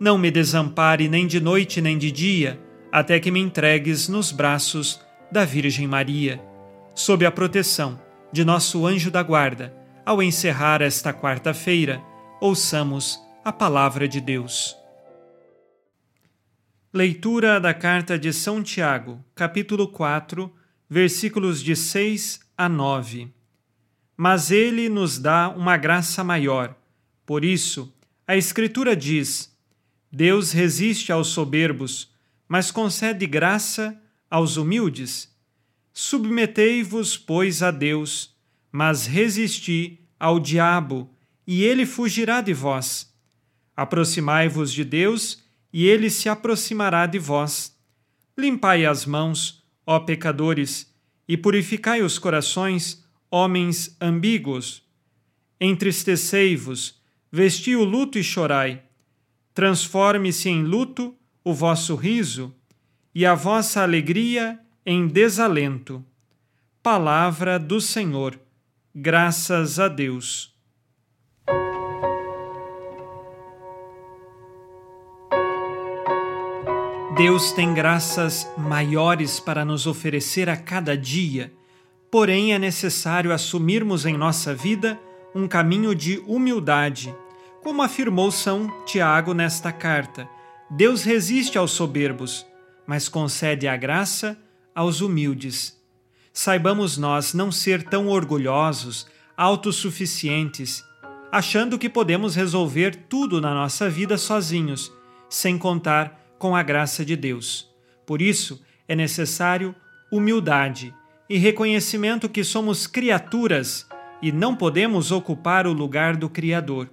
não me desampare nem de noite nem de dia, até que me entregues nos braços da Virgem Maria. Sob a proteção de nosso anjo da guarda, ao encerrar esta quarta-feira, ouçamos a palavra de Deus. Leitura da carta de São Tiago, capítulo 4, versículos de 6 a 9. Mas ele nos dá uma graça maior. Por isso, a Escritura diz: Deus resiste aos soberbos, mas concede graça aos humildes. Submetei-vos, pois, a Deus, mas resisti ao diabo, e ele fugirá de vós. Aproximai-vos de Deus, e ele se aproximará de vós. Limpai as mãos, ó pecadores, e purificai os corações, homens ambíguos. Entristecei-vos, vesti o luto e chorai transforme-se em luto o vosso riso e a vossa alegria em desalento. Palavra do Senhor. Graças a Deus. Deus tem graças maiores para nos oferecer a cada dia, porém é necessário assumirmos em nossa vida um caminho de humildade como afirmou São Tiago nesta carta, Deus resiste aos soberbos, mas concede a graça aos humildes. Saibamos nós não ser tão orgulhosos, autossuficientes, achando que podemos resolver tudo na nossa vida sozinhos, sem contar com a graça de Deus. Por isso, é necessário humildade e reconhecimento que somos criaturas e não podemos ocupar o lugar do Criador.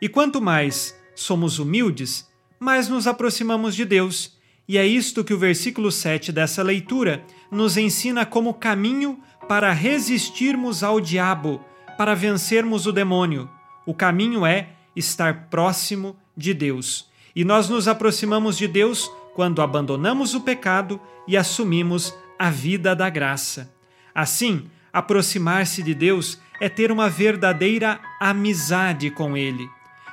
E quanto mais somos humildes, mais nos aproximamos de Deus. E é isto que o versículo 7 dessa leitura nos ensina como caminho para resistirmos ao diabo, para vencermos o demônio. O caminho é estar próximo de Deus. E nós nos aproximamos de Deus quando abandonamos o pecado e assumimos a vida da graça. Assim, aproximar-se de Deus é ter uma verdadeira amizade com Ele.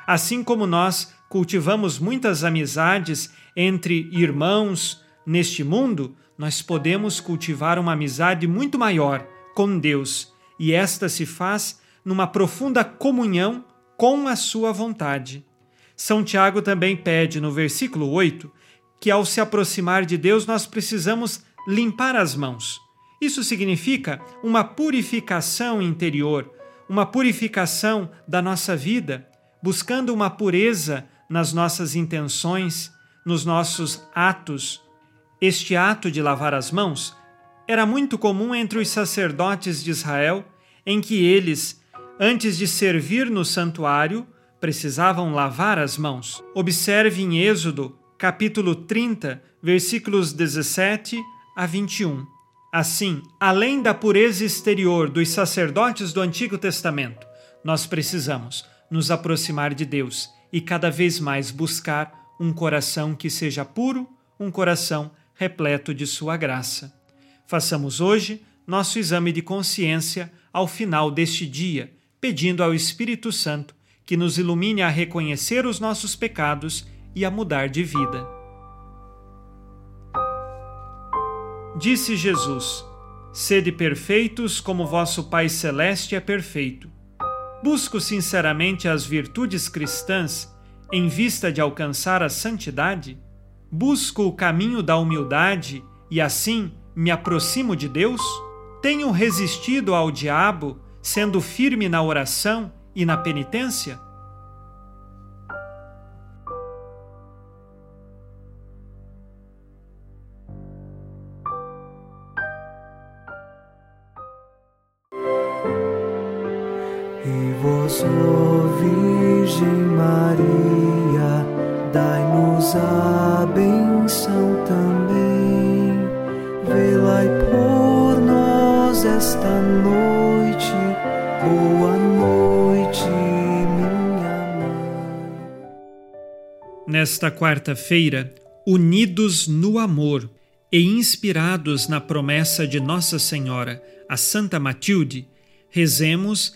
Assim como nós cultivamos muitas amizades entre irmãos neste mundo, nós podemos cultivar uma amizade muito maior com Deus, e esta se faz numa profunda comunhão com a sua vontade. São Tiago também pede no versículo 8 que ao se aproximar de Deus nós precisamos limpar as mãos. Isso significa uma purificação interior, uma purificação da nossa vida, buscando uma pureza nas nossas intenções, nos nossos atos. Este ato de lavar as mãos era muito comum entre os sacerdotes de Israel, em que eles, antes de servir no santuário, precisavam lavar as mãos. Observe em Êxodo, capítulo 30, versículos 17 a 21. Assim, além da pureza exterior dos sacerdotes do Antigo Testamento, nós precisamos nos aproximar de Deus e cada vez mais buscar um coração que seja puro, um coração repleto de Sua graça. Façamos hoje nosso exame de consciência ao final deste dia, pedindo ao Espírito Santo que nos ilumine a reconhecer os nossos pecados e a mudar de vida. Disse Jesus: Sede perfeitos como vosso Pai Celeste é perfeito. Busco sinceramente as virtudes cristãs em vista de alcançar a santidade? Busco o caminho da humildade e assim me aproximo de Deus? Tenho resistido ao diabo, sendo firme na oração e na penitência? Virgem Maria, dai-nos a benção também. Por nós esta noite. Boa noite, minha mãe. Nesta quarta-feira, unidos no amor e inspirados na promessa de Nossa Senhora, a Santa Matilde, rezemos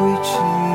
痴